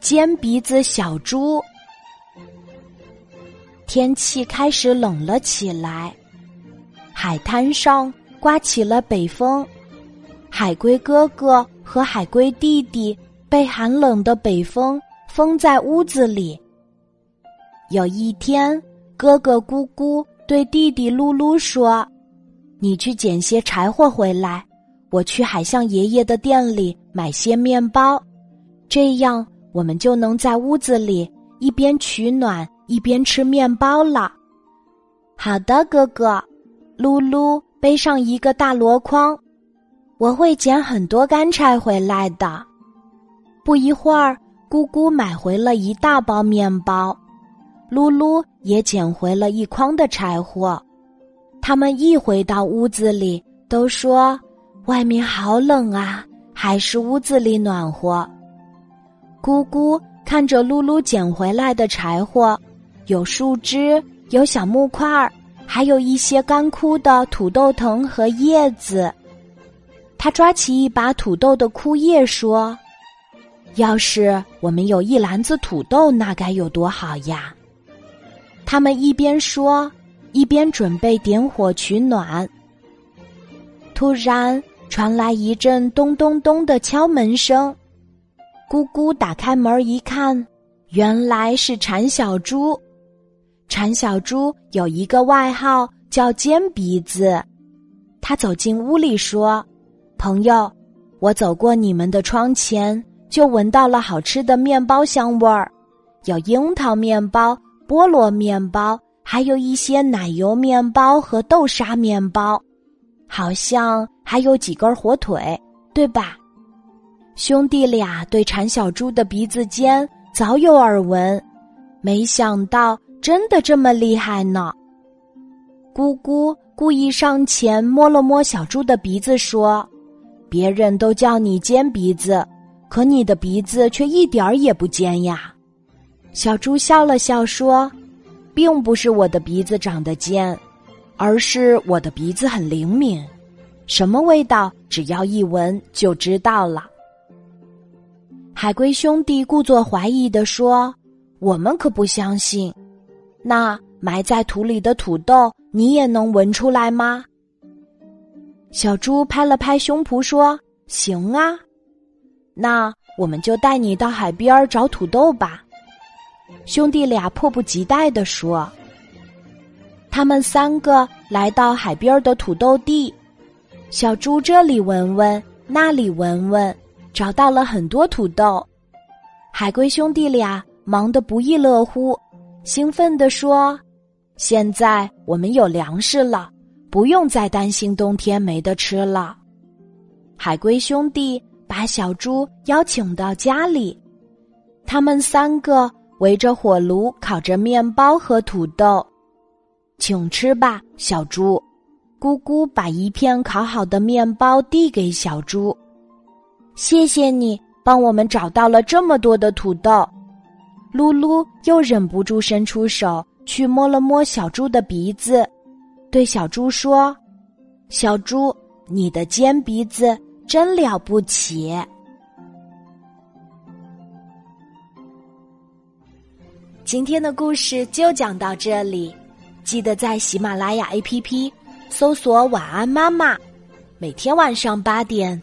尖鼻子小猪。天气开始冷了起来，海滩上刮起了北风。海龟哥哥和海龟弟弟被寒冷的北风封在屋子里。有一天，哥哥咕咕对弟弟噜噜说：“你去捡些柴火回来，我去海象爷爷的店里买些面包，这样我们就能在屋子里一边取暖一边吃面包了。”好的，哥哥，噜噜背上一个大箩筐。我会捡很多干柴回来的。不一会儿，姑姑买回了一大包面包，噜噜也捡回了一筐的柴火。他们一回到屋子里，都说：“外面好冷啊，还是屋子里暖和。”姑姑看着噜噜捡回来的柴火，有树枝，有小木块儿，还有一些干枯的土豆藤和叶子。他抓起一把土豆的枯叶说：“要是我们有一篮子土豆，那该有多好呀！”他们一边说，一边准备点火取暖。突然传来一阵咚咚咚的敲门声，姑姑打开门一看，原来是馋小猪。馋小猪有一个外号叫尖鼻子，他走进屋里说。朋友，我走过你们的窗前，就闻到了好吃的面包香味儿，有樱桃面包、菠萝面包，还有一些奶油面包和豆沙面包，好像还有几根火腿，对吧？兄弟俩对馋小猪的鼻子尖早有耳闻，没想到真的这么厉害呢。姑姑故意上前摸了摸小猪的鼻子，说。别人都叫你尖鼻子，可你的鼻子却一点儿也不尖呀。小猪笑了笑说：“并不是我的鼻子长得尖，而是我的鼻子很灵敏，什么味道只要一闻就知道了。”海龟兄弟故作怀疑的说：“我们可不相信。那埋在土里的土豆，你也能闻出来吗？”小猪拍了拍胸脯说：“行啊，那我们就带你到海边找土豆吧。”兄弟俩迫不及待地说。他们三个来到海边的土豆地，小猪这里闻闻，那里闻闻，找到了很多土豆。海龟兄弟俩忙得不亦乐乎，兴奋地说：“现在我们有粮食了。”不用再担心冬天没得吃了。海龟兄弟把小猪邀请到家里，他们三个围着火炉烤着面包和土豆，请吃吧，小猪。咕咕把一片烤好的面包递给小猪，谢谢你帮我们找到了这么多的土豆。噜噜又忍不住伸出手去摸了摸小猪的鼻子。对小猪说：“小猪，你的尖鼻子真了不起。”今天的故事就讲到这里，记得在喜马拉雅 APP 搜索“晚安妈妈”，每天晚上八点，